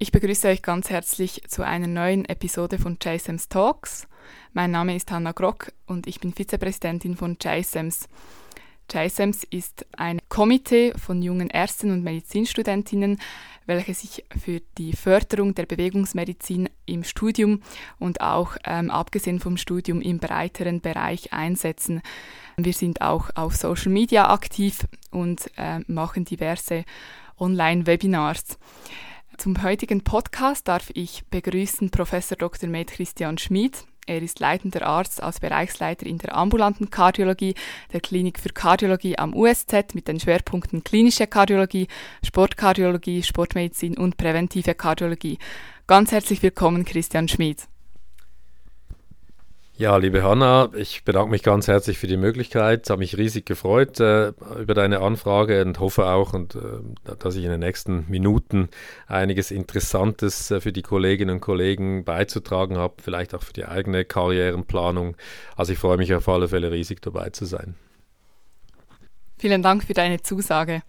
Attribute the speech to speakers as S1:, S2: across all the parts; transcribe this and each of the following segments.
S1: Ich begrüße euch ganz herzlich zu einer neuen Episode von JSEMS Talks. Mein Name ist Hanna Grock und ich bin Vizepräsidentin von JSEMS. JSEMS ist ein Komitee von jungen Ärzten und Medizinstudentinnen, welche sich für die Förderung der Bewegungsmedizin im Studium und auch ähm, abgesehen vom Studium im breiteren Bereich einsetzen. Wir sind auch auf Social Media aktiv und äh, machen diverse Online-Webinars. Zum heutigen Podcast darf ich begrüßen Professor Dr. Med Christian Schmid. Er ist leitender Arzt als Bereichsleiter in der ambulanten Kardiologie der Klinik für Kardiologie am USZ mit den Schwerpunkten klinische Kardiologie, Sportkardiologie, Sportmedizin und präventive Kardiologie. Ganz herzlich willkommen, Christian Schmid.
S2: Ja, liebe Hanna, ich bedanke mich ganz herzlich für die Möglichkeit. Habe mich riesig gefreut äh, über deine Anfrage und hoffe auch, und, äh, dass ich in den nächsten Minuten einiges Interessantes äh, für die Kolleginnen und Kollegen beizutragen habe, vielleicht auch für die eigene Karrierenplanung. Also ich freue mich auf alle Fälle riesig dabei zu sein.
S1: Vielen Dank für deine Zusage.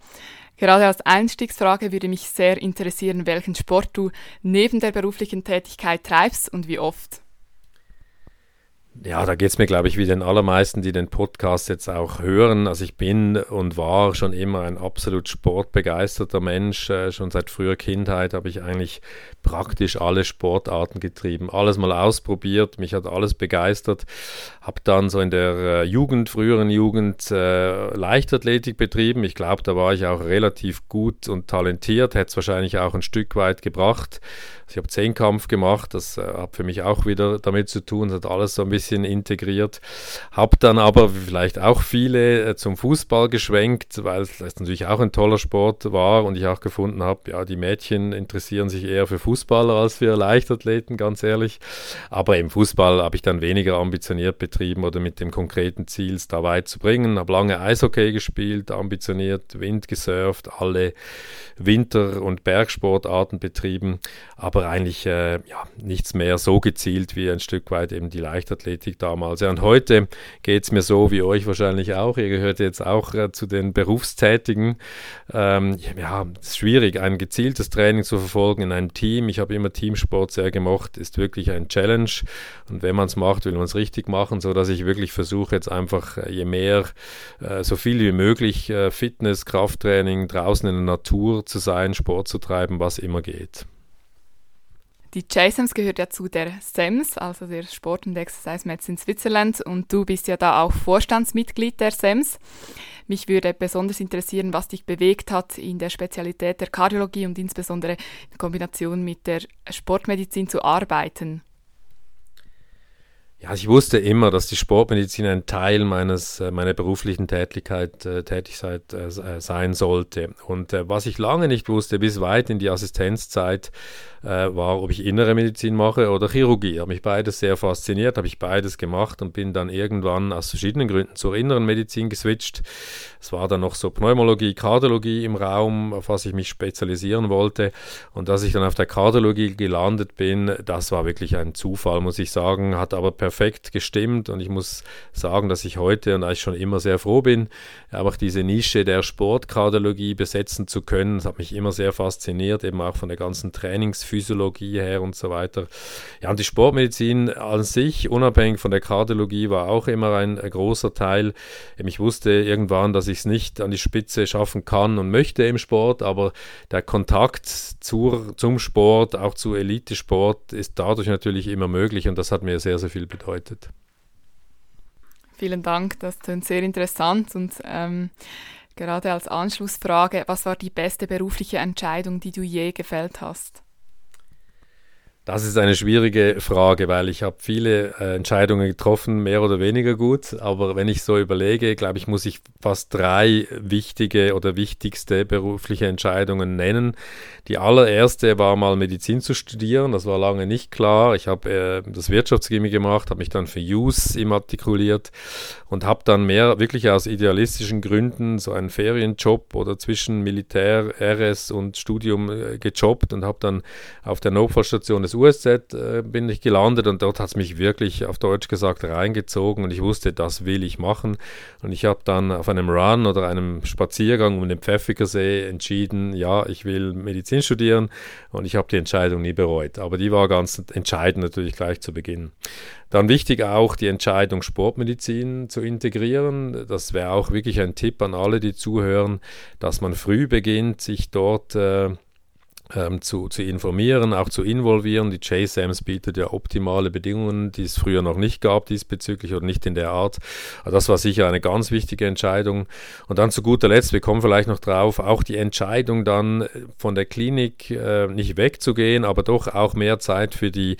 S1: Gerade als Einstiegsfrage würde mich sehr interessieren, welchen Sport du neben der beruflichen Tätigkeit treibst und wie oft.
S2: Ja, da geht es mir, glaube ich, wie den allermeisten, die den Podcast jetzt auch hören. Also ich bin und war schon immer ein absolut sportbegeisterter Mensch. Äh, schon seit früher Kindheit habe ich eigentlich praktisch alle Sportarten getrieben, alles mal ausprobiert. Mich hat alles begeistert. Habe dann so in der äh, Jugend, früheren Jugend, äh, Leichtathletik betrieben. Ich glaube, da war ich auch relativ gut und talentiert. Hätte es wahrscheinlich auch ein Stück weit gebracht. Ich habe Zehnkampf gemacht, das hat für mich auch wieder damit zu tun, hat alles so ein bisschen integriert. Habe dann aber vielleicht auch viele äh, zum Fußball geschwenkt, weil es natürlich auch ein toller Sport war und ich auch gefunden habe, ja, die Mädchen interessieren sich eher für Fußballer als für Leichtathleten, ganz ehrlich. Aber im Fußball habe ich dann weniger ambitioniert betrieben oder mit dem konkreten Ziel, es da weit zu bringen. Habe lange Eishockey gespielt, ambitioniert, Wind gesurft, alle Winter- und Bergsportarten betrieben. Aber eigentlich äh, ja, nichts mehr so gezielt wie ein Stück weit eben die Leichtathletik damals. Ja, und heute geht es mir so wie euch wahrscheinlich auch. Ihr gehört jetzt auch äh, zu den Berufstätigen. Ähm, ja, es ist schwierig, ein gezieltes Training zu verfolgen in einem Team. Ich habe immer Teamsport sehr gemocht, ist wirklich ein Challenge. Und wenn man es macht, will man es richtig machen, so dass ich wirklich versuche jetzt einfach äh, je mehr, äh, so viel wie möglich äh, Fitness, Krafttraining, draußen in der Natur zu sein, Sport zu treiben, was immer geht.
S1: Die JSEMS gehört ja zu der SEMS, also der Sport- und Exercise Medicine Switzerland, und du bist ja da auch Vorstandsmitglied der SEMS. Mich würde besonders interessieren, was dich bewegt hat, in der Spezialität der Kardiologie und insbesondere in Kombination mit der Sportmedizin zu arbeiten.
S2: Ja, ich wusste immer, dass die Sportmedizin ein Teil meines, äh, meiner beruflichen Tätigkeit, äh, Tätigkeit äh, äh, sein sollte. Und äh, was ich lange nicht wusste, bis weit in die Assistenzzeit, äh, war, ob ich innere Medizin mache oder Chirurgie. Habe mich beides sehr fasziniert, habe ich beides gemacht und bin dann irgendwann aus verschiedenen Gründen zur inneren Medizin geswitcht. Es war dann noch so Pneumologie, Kardiologie im Raum, auf was ich mich spezialisieren wollte. Und dass ich dann auf der Kardiologie gelandet bin, das war wirklich ein Zufall, muss ich sagen, hat aber per perfekt gestimmt und ich muss sagen, dass ich heute und eigentlich schon immer sehr froh bin, einfach diese Nische der Sportkardiologie besetzen zu können. Das hat mich immer sehr fasziniert, eben auch von der ganzen Trainingsphysiologie her und so weiter. Ja, und die Sportmedizin an sich, unabhängig von der Kardiologie, war auch immer ein, großer Teil. Ich wusste irgendwann, dass ich es nicht an die Spitze schaffen kann und möchte im Sport, aber der Kontakt zur, zum Sport, auch zu Elitesport, ist dadurch natürlich immer möglich und das hat mir sehr, sehr viel bedeutet bedeutet.
S1: Vielen Dank, das klingt sehr interessant und ähm, gerade als Anschlussfrage, was war die beste berufliche Entscheidung, die du je gefällt hast?
S2: Das ist eine schwierige Frage, weil ich habe viele äh, Entscheidungen getroffen, mehr oder weniger gut. Aber wenn ich so überlege, glaube ich, muss ich fast drei wichtige oder wichtigste berufliche Entscheidungen nennen. Die allererste war mal Medizin zu studieren. Das war lange nicht klar. Ich habe äh, das Wirtschaftschemie gemacht, habe mich dann für JUS immatrikuliert und habe dann mehr wirklich aus idealistischen Gründen so einen Ferienjob oder zwischen Militär, RS und Studium äh, gejobbt und habe dann auf der Notfallstation des USZ äh, bin ich gelandet und dort hat es mich wirklich auf Deutsch gesagt reingezogen und ich wusste, das will ich machen. Und ich habe dann auf einem Run oder einem Spaziergang um den Pfäffikersee entschieden, ja, ich will Medizin studieren und ich habe die Entscheidung nie bereut. Aber die war ganz entscheidend natürlich gleich zu Beginn. Dann wichtig auch die Entscheidung, Sportmedizin zu integrieren. Das wäre auch wirklich ein Tipp an alle, die zuhören, dass man früh beginnt, sich dort äh, ähm, zu, zu informieren, auch zu involvieren. Die JSAMS bietet ja optimale Bedingungen, die es früher noch nicht gab diesbezüglich oder nicht in der Art. Also das war sicher eine ganz wichtige Entscheidung. Und dann zu guter Letzt, wir kommen vielleicht noch drauf, auch die Entscheidung dann von der Klinik äh, nicht wegzugehen, aber doch auch mehr Zeit für die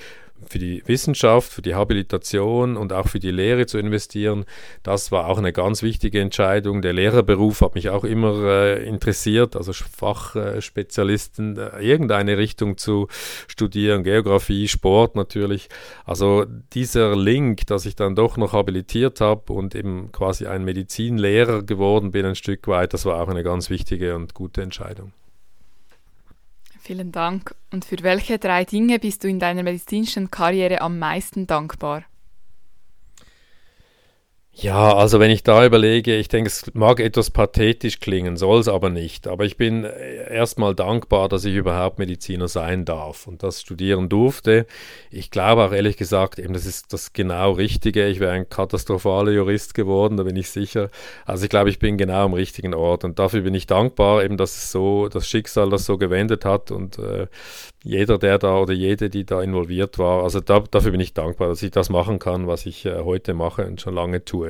S2: für die Wissenschaft, für die Habilitation und auch für die Lehre zu investieren, das war auch eine ganz wichtige Entscheidung. Der Lehrerberuf hat mich auch immer äh, interessiert, also Fachspezialisten, äh, irgendeine Richtung zu studieren, Geografie, Sport natürlich. Also dieser Link, dass ich dann doch noch habilitiert habe und eben quasi ein Medizinlehrer geworden bin ein Stück weit, das war auch eine ganz wichtige und gute Entscheidung.
S1: Vielen Dank. Und für welche drei Dinge bist du in deiner medizinischen Karriere am meisten dankbar?
S2: Ja, also wenn ich da überlege, ich denke, es mag etwas pathetisch klingen, soll es aber nicht. Aber ich bin äh, erstmal dankbar, dass ich überhaupt Mediziner sein darf und das studieren durfte. Ich glaube auch ehrlich gesagt, eben das ist das genau Richtige. Ich wäre ein katastrophaler Jurist geworden, da bin ich sicher. Also ich glaube, ich bin genau am richtigen Ort und dafür bin ich dankbar, eben dass es so, das Schicksal das so gewendet hat und äh, jeder, der da oder jede, die da involviert war, also da, dafür bin ich dankbar, dass ich das machen kann, was ich äh, heute mache und schon lange tue.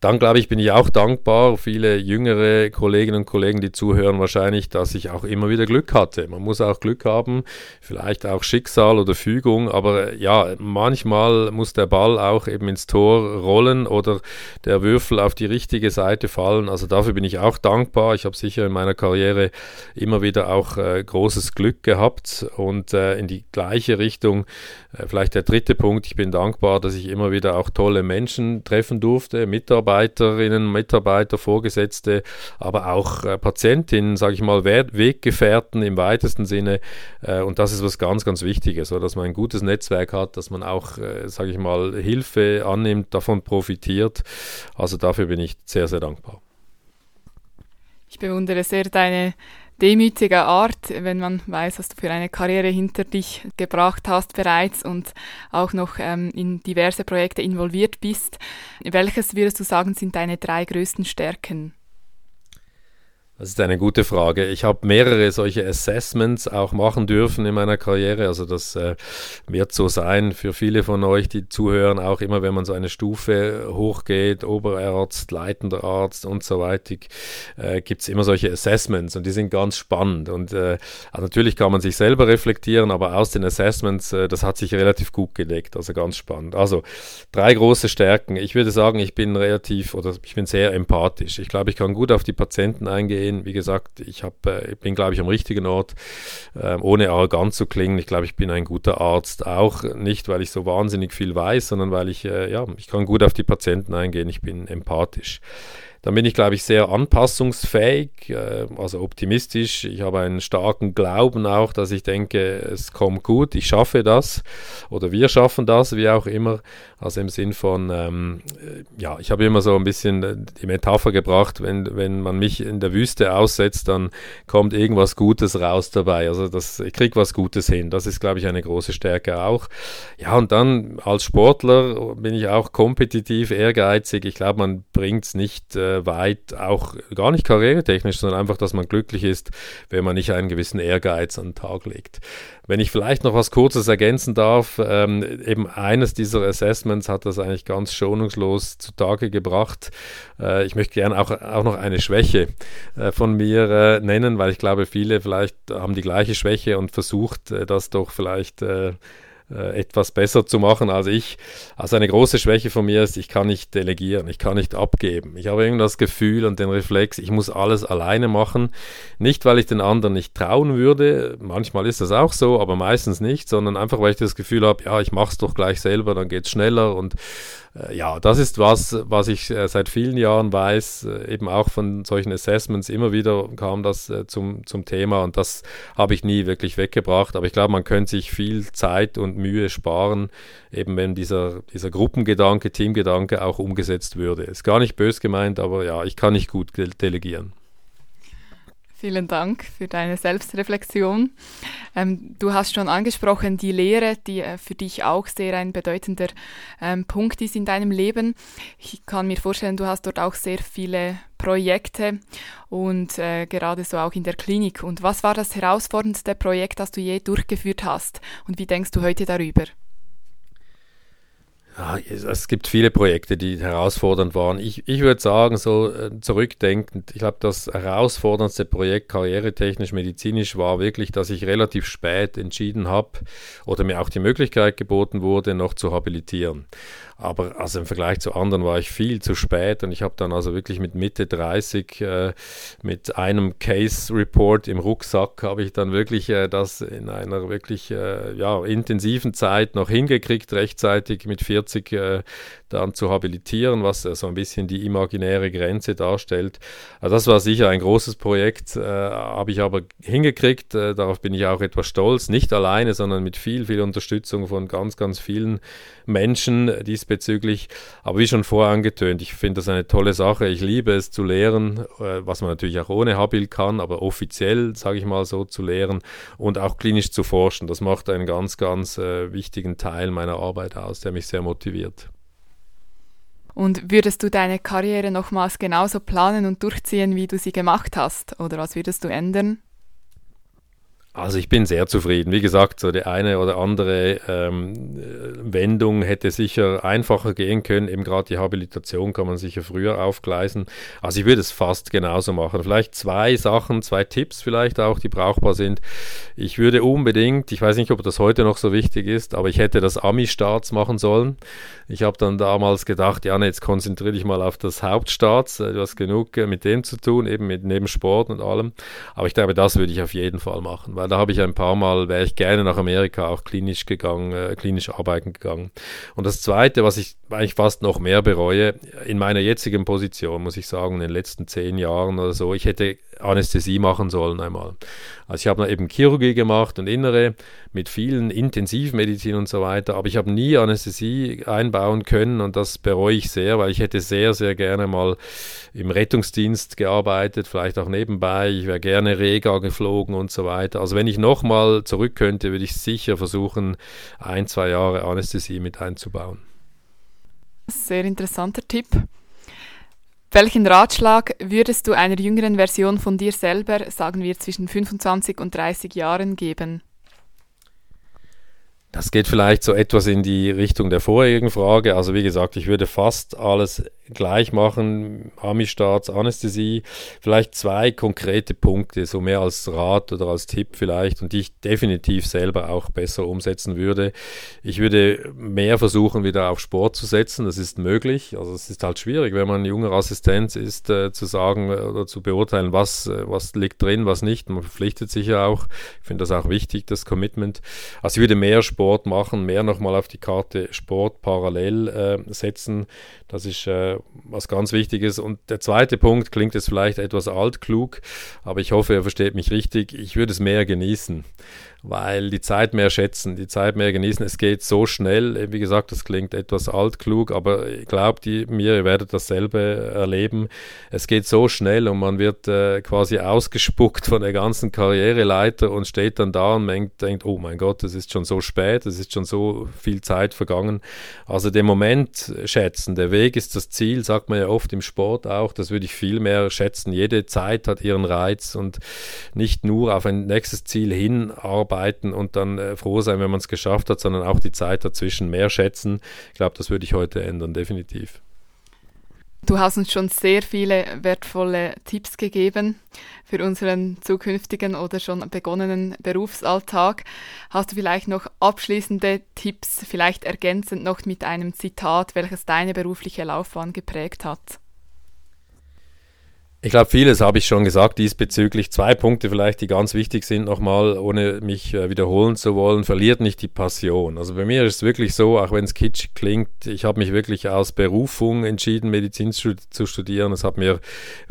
S2: Dann glaube ich, bin ich auch dankbar, viele jüngere Kolleginnen und Kollegen, die zuhören, wahrscheinlich, dass ich auch immer wieder Glück hatte. Man muss auch Glück haben, vielleicht auch Schicksal oder Fügung, aber ja, manchmal muss der Ball auch eben ins Tor rollen oder der Würfel auf die richtige Seite fallen. Also dafür bin ich auch dankbar. Ich habe sicher in meiner Karriere immer wieder auch äh, großes Glück gehabt und äh, in die gleiche Richtung. Äh, vielleicht der dritte Punkt, ich bin dankbar, dass ich immer wieder auch tolle Menschen treffen durfte, Mitarbeiter Mitarbeiterinnen, Mitarbeiter, Vorgesetzte, aber auch äh, Patientinnen, sage ich mal, Weggefährten im weitesten Sinne. Äh, und das ist was ganz, ganz Wichtiges, so, dass man ein gutes Netzwerk hat, dass man auch, äh, sage ich mal, Hilfe annimmt, davon profitiert. Also dafür bin ich sehr, sehr dankbar.
S1: Ich bewundere sehr deine demütige Art, wenn man weiß, was du für eine Karriere hinter dich gebracht hast bereits und auch noch ähm, in diverse Projekte involviert bist. Welches würdest du sagen, sind deine drei größten Stärken?
S2: Das ist eine gute Frage. Ich habe mehrere solche Assessments auch machen dürfen in meiner Karriere. Also das äh, wird so sein für viele von euch, die zuhören, auch immer wenn man so eine Stufe hochgeht, Oberarzt, leitender Arzt und so weiter, äh, gibt es immer solche Assessments und die sind ganz spannend. Und äh, also natürlich kann man sich selber reflektieren, aber aus den Assessments, äh, das hat sich relativ gut gedeckt. Also ganz spannend. Also drei große Stärken. Ich würde sagen, ich bin relativ oder ich bin sehr empathisch. Ich glaube, ich kann gut auf die Patienten eingehen sehen. Wie gesagt, ich hab, äh, bin, glaube ich, am richtigen Ort, äh, ohne arrogant zu klingen. Ich glaube, ich bin ein guter Arzt. Auch nicht, weil ich so wahnsinnig viel weiß, sondern weil ich, äh, ja, ich kann gut auf die Patienten eingehen. Ich bin empathisch. Dann bin ich, glaube ich, sehr anpassungsfähig, äh, also optimistisch. Ich habe einen starken Glauben auch, dass ich denke, es kommt gut, ich schaffe das oder wir schaffen das, wie auch immer. Also im Sinn von, ähm, äh, ja, ich habe immer so ein bisschen die Metapher gebracht, wenn, wenn man mich in der Wüste aussetzt, dann kommt irgendwas Gutes raus dabei. Also das, ich kriege was Gutes hin. Das ist, glaube ich, eine große Stärke auch. Ja, und dann als Sportler bin ich auch kompetitiv, ehrgeizig. Ich glaube, man bringt es nicht. Äh, weit, auch gar nicht karrieretechnisch, sondern einfach, dass man glücklich ist, wenn man nicht einen gewissen Ehrgeiz an den Tag legt. Wenn ich vielleicht noch was Kurzes ergänzen darf, ähm, eben eines dieser Assessments hat das eigentlich ganz schonungslos zutage gebracht. Äh, ich möchte gerne auch, auch noch eine Schwäche äh, von mir äh, nennen, weil ich glaube, viele vielleicht haben die gleiche Schwäche und versucht, äh, das doch vielleicht äh, etwas besser zu machen als ich. Also eine große Schwäche von mir ist, ich kann nicht delegieren, ich kann nicht abgeben. Ich habe irgendwie das Gefühl und den Reflex, ich muss alles alleine machen. Nicht, weil ich den anderen nicht trauen würde, manchmal ist das auch so, aber meistens nicht, sondern einfach, weil ich das Gefühl habe, ja, ich mache es doch gleich selber, dann geht es schneller und äh, ja, das ist was, was ich äh, seit vielen Jahren weiß, äh, eben auch von solchen Assessments. Immer wieder kam das zum, zum Thema und das habe ich nie wirklich weggebracht. Aber ich glaube, man könnte sich viel Zeit und Mühe sparen, eben wenn dieser, dieser Gruppengedanke, Teamgedanke auch umgesetzt würde. Ist gar nicht bös gemeint, aber ja, ich kann nicht gut delegieren.
S1: Vielen Dank für deine Selbstreflexion. Ähm, du hast schon angesprochen, die Lehre, die äh, für dich auch sehr ein bedeutender ähm, Punkt ist in deinem Leben. Ich kann mir vorstellen, du hast dort auch sehr viele Projekte und äh, gerade so auch in der Klinik. Und was war das herausforderndste Projekt, das du je durchgeführt hast? Und wie denkst du heute darüber?
S2: Es gibt viele Projekte, die herausfordernd waren. Ich, ich würde sagen, so äh, zurückdenkend, ich glaube, das herausforderndste Projekt karrieretechnisch, medizinisch war wirklich, dass ich relativ spät entschieden habe oder mir auch die Möglichkeit geboten wurde, noch zu habilitieren. Aber also im Vergleich zu anderen war ich viel zu spät und ich habe dann also wirklich mit Mitte 30 äh, mit einem Case Report im Rucksack habe ich dann wirklich äh, das in einer wirklich äh, ja, intensiven Zeit noch hingekriegt, rechtzeitig mit 40 äh, dann zu habilitieren, was so ein bisschen die imaginäre Grenze darstellt. Also das war sicher ein großes Projekt, äh, habe ich aber hingekriegt. Äh, darauf bin ich auch etwas stolz. Nicht alleine, sondern mit viel, viel Unterstützung von ganz, ganz vielen Menschen diesbezüglich. Aber wie schon vorher angetönt, ich finde das eine tolle Sache. Ich liebe es zu lehren, äh, was man natürlich auch ohne Habil kann, aber offiziell, sage ich mal so, zu lehren und auch klinisch zu forschen. Das macht einen ganz, ganz äh, wichtigen Teil meiner Arbeit aus, der mich sehr motiviert.
S1: Und würdest du deine Karriere nochmals genauso planen und durchziehen, wie du sie gemacht hast? Oder was würdest du ändern?
S2: Also ich bin sehr zufrieden. Wie gesagt, so die eine oder andere ähm, Wendung hätte sicher einfacher gehen können. Eben gerade die Habilitation kann man sicher früher aufgleisen. Also ich würde es fast genauso machen. Vielleicht zwei Sachen, zwei Tipps vielleicht auch, die brauchbar sind. Ich würde unbedingt, ich weiß nicht, ob das heute noch so wichtig ist, aber ich hätte das Ami-Staats machen sollen. Ich habe dann damals gedacht, ja, jetzt konzentriere dich mal auf das Hauptstaats. Du hast genug äh, mit dem zu tun, eben mit neben Sport und allem. Aber ich glaube, das würde ich auf jeden Fall machen weil da habe ich ein paar Mal, wäre ich gerne nach Amerika auch klinisch gegangen, äh, klinisch arbeiten gegangen. Und das Zweite, was ich eigentlich fast noch mehr bereue, in meiner jetzigen Position, muss ich sagen, in den letzten zehn Jahren oder so, ich hätte Anästhesie machen sollen einmal. Also ich habe eben Chirurgie gemacht und Innere mit vielen Intensivmedizin und so weiter, aber ich habe nie Anästhesie einbauen können und das bereue ich sehr, weil ich hätte sehr, sehr gerne mal im Rettungsdienst gearbeitet, vielleicht auch nebenbei, ich wäre gerne Rega geflogen und so weiter. Also wenn ich nochmal zurück könnte, würde ich sicher versuchen, ein, zwei Jahre Anästhesie mit einzubauen.
S1: Sehr interessanter Tipp. Welchen Ratschlag würdest du einer jüngeren Version von dir selber, sagen wir zwischen 25 und 30 Jahren, geben?
S2: Das geht vielleicht so etwas in die Richtung der vorherigen Frage. Also wie gesagt, ich würde fast alles gleich machen, Amistarts, Anästhesie. Vielleicht zwei konkrete Punkte, so mehr als Rat oder als Tipp vielleicht und die ich definitiv selber auch besser umsetzen würde. Ich würde mehr versuchen, wieder auf Sport zu setzen. Das ist möglich. Also es ist halt schwierig, wenn man junger Assistent ist, äh, zu sagen oder zu beurteilen, was, äh, was liegt drin, was nicht. Man verpflichtet sich ja auch. Ich finde das auch wichtig, das Commitment. Also ich würde mehr Sport Sport machen, mehr nochmal auf die Karte Sport parallel äh, setzen. Das ist äh, was ganz Wichtiges. Und der zweite Punkt klingt jetzt vielleicht etwas altklug, aber ich hoffe, er versteht mich richtig. Ich würde es mehr genießen weil die Zeit mehr schätzen, die Zeit mehr genießen. Es geht so schnell. Wie gesagt, das klingt etwas altklug, aber glaubt mir, ihr werdet dasselbe erleben. Es geht so schnell und man wird äh, quasi ausgespuckt von der ganzen Karriereleiter und steht dann da und denkt, denkt, oh mein Gott, es ist schon so spät, es ist schon so viel Zeit vergangen. Also den Moment schätzen, der Weg ist das Ziel, sagt man ja oft im Sport auch, das würde ich viel mehr schätzen. Jede Zeit hat ihren Reiz und nicht nur auf ein nächstes Ziel hinarbeiten, arbeiten und dann äh, froh sein, wenn man es geschafft hat, sondern auch die Zeit dazwischen mehr schätzen. Ich glaube, das würde ich heute ändern, definitiv.
S1: Du hast uns schon sehr viele wertvolle Tipps gegeben für unseren zukünftigen oder schon begonnenen Berufsalltag. Hast du vielleicht noch abschließende Tipps, vielleicht ergänzend noch mit einem Zitat, welches deine berufliche Laufbahn geprägt hat?
S2: Ich glaube, vieles habe ich schon gesagt diesbezüglich. Zwei Punkte vielleicht, die ganz wichtig sind nochmal, ohne mich äh, wiederholen zu wollen. Verliert nicht die Passion. Also bei mir ist es wirklich so, auch wenn es kitschig klingt, ich habe mich wirklich aus Berufung entschieden, Medizin zu, zu studieren. Es hat mir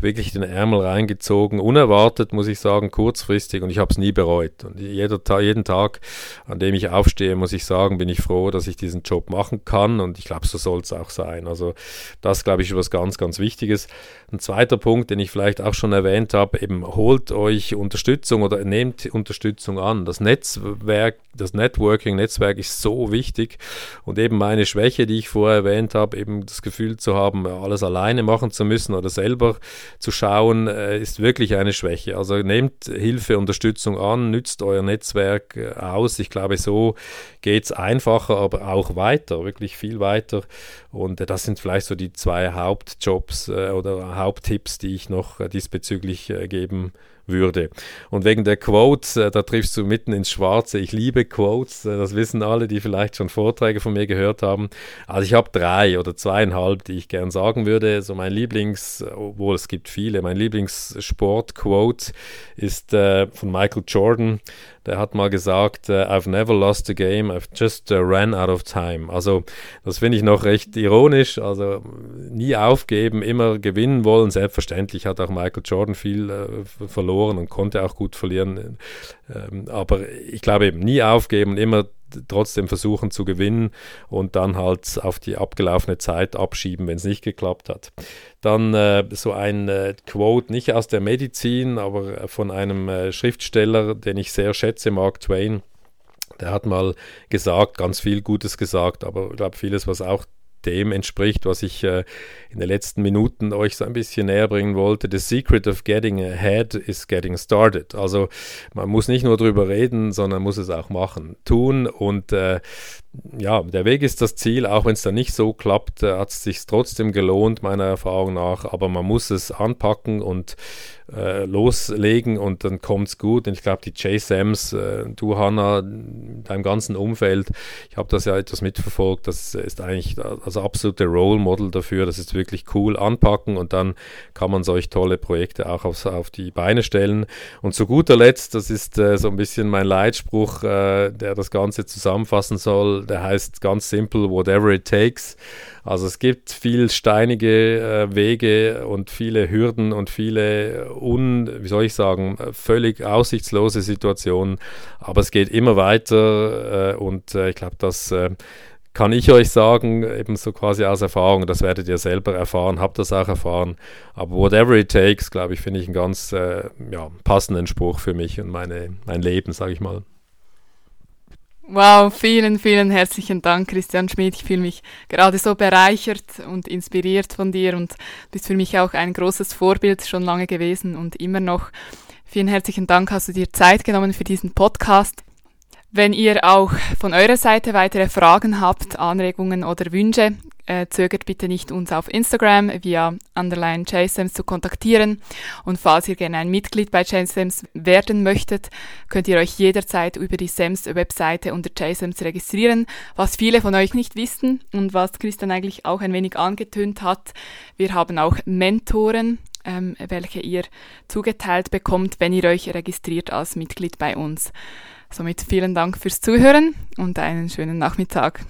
S2: wirklich den Ärmel reingezogen. Unerwartet, muss ich sagen, kurzfristig und ich habe es nie bereut. Und jeder, jeden Tag, an dem ich aufstehe, muss ich sagen, bin ich froh, dass ich diesen Job machen kann und ich glaube, so soll es auch sein. Also das, glaube ich, ist was ganz, ganz Wichtiges. Ein zweiter Punkt, den ich vielleicht auch schon erwähnt habe, eben holt euch Unterstützung oder nehmt Unterstützung an. Das Netzwerk, das Networking-Netzwerk ist so wichtig und eben meine Schwäche, die ich vorher erwähnt habe, eben das Gefühl zu haben, alles alleine machen zu müssen oder selber zu schauen, äh, ist wirklich eine Schwäche. Also nehmt Hilfe, Unterstützung an, nützt euer Netzwerk äh, aus. Ich glaube, so geht es einfacher, aber auch weiter, wirklich viel weiter. Und äh, das sind vielleicht so die zwei Hauptjobs oder Haupttipps, die ich noch diesbezüglich geben würde. Und wegen der Quotes, äh, da triffst du mitten ins Schwarze. Ich liebe Quotes, äh, das wissen alle, die vielleicht schon Vorträge von mir gehört haben. Also ich habe drei oder zweieinhalb, die ich gern sagen würde. So mein Lieblings, obwohl es gibt viele, mein Lieblingssport-Quote ist äh, von Michael Jordan. Der hat mal gesagt, uh, I've never lost a game, I've just uh, ran out of time. Also das finde ich noch recht ironisch. Also nie aufgeben, immer gewinnen wollen. Selbstverständlich hat auch Michael Jordan viel uh, verloren und konnte auch gut verlieren. Ähm, aber ich glaube eben nie aufgeben und immer trotzdem versuchen zu gewinnen und dann halt auf die abgelaufene Zeit abschieben, wenn es nicht geklappt hat. Dann äh, so ein äh, Quote, nicht aus der Medizin, aber von einem äh, Schriftsteller, den ich sehr schätze, Mark Twain. Der hat mal gesagt, ganz viel Gutes gesagt, aber ich glaube vieles, was auch dem entspricht, was ich äh, in den letzten Minuten euch so ein bisschen näher bringen wollte. The secret of getting ahead is getting started. Also man muss nicht nur drüber reden, sondern muss es auch machen, tun und äh, ja, der Weg ist das Ziel, auch wenn es dann nicht so klappt, äh, hat es sich trotzdem gelohnt, meiner Erfahrung nach. Aber man muss es anpacken und äh, loslegen und dann kommt es gut. Und ich glaube, die JSAMs, äh, du Hanna, deinem ganzen Umfeld, ich habe das ja etwas mitverfolgt, das ist eigentlich das absolute Role Model dafür. Das ist wirklich cool. Anpacken und dann kann man solch tolle Projekte auch aufs, auf die Beine stellen. Und zu guter Letzt, das ist äh, so ein bisschen mein Leitspruch, äh, der das Ganze zusammenfassen soll der heißt ganz simpel Whatever it takes. Also es gibt viel steinige äh, Wege und viele Hürden und viele un, wie soll ich sagen, völlig aussichtslose Situationen, aber es geht immer weiter äh, und äh, ich glaube, das äh, kann ich euch sagen, eben so quasi aus Erfahrung, das werdet ihr selber erfahren, habt das auch erfahren. Aber whatever it takes, glaube ich, finde ich einen ganz äh, ja, passenden Spruch für mich und meine, mein Leben, sage ich mal.
S1: Wow, vielen, vielen herzlichen Dank, Christian Schmidt. Ich fühle mich gerade so bereichert und inspiriert von dir und bist für mich auch ein großes Vorbild schon lange gewesen und immer noch. Vielen herzlichen Dank, hast du dir Zeit genommen für diesen Podcast. Wenn ihr auch von eurer Seite weitere Fragen habt, Anregungen oder Wünsche, äh, zögert bitte nicht, uns auf Instagram via underline JSAMS zu kontaktieren. Und falls ihr gerne ein Mitglied bei JSAMS werden möchtet, könnt ihr euch jederzeit über die SAMS Webseite unter JSAMS registrieren, was viele von euch nicht wissen und was Christian eigentlich auch ein wenig angetönt hat. Wir haben auch Mentoren, ähm, welche ihr zugeteilt bekommt, wenn ihr euch registriert als Mitglied bei uns. Somit vielen Dank fürs Zuhören und einen schönen Nachmittag.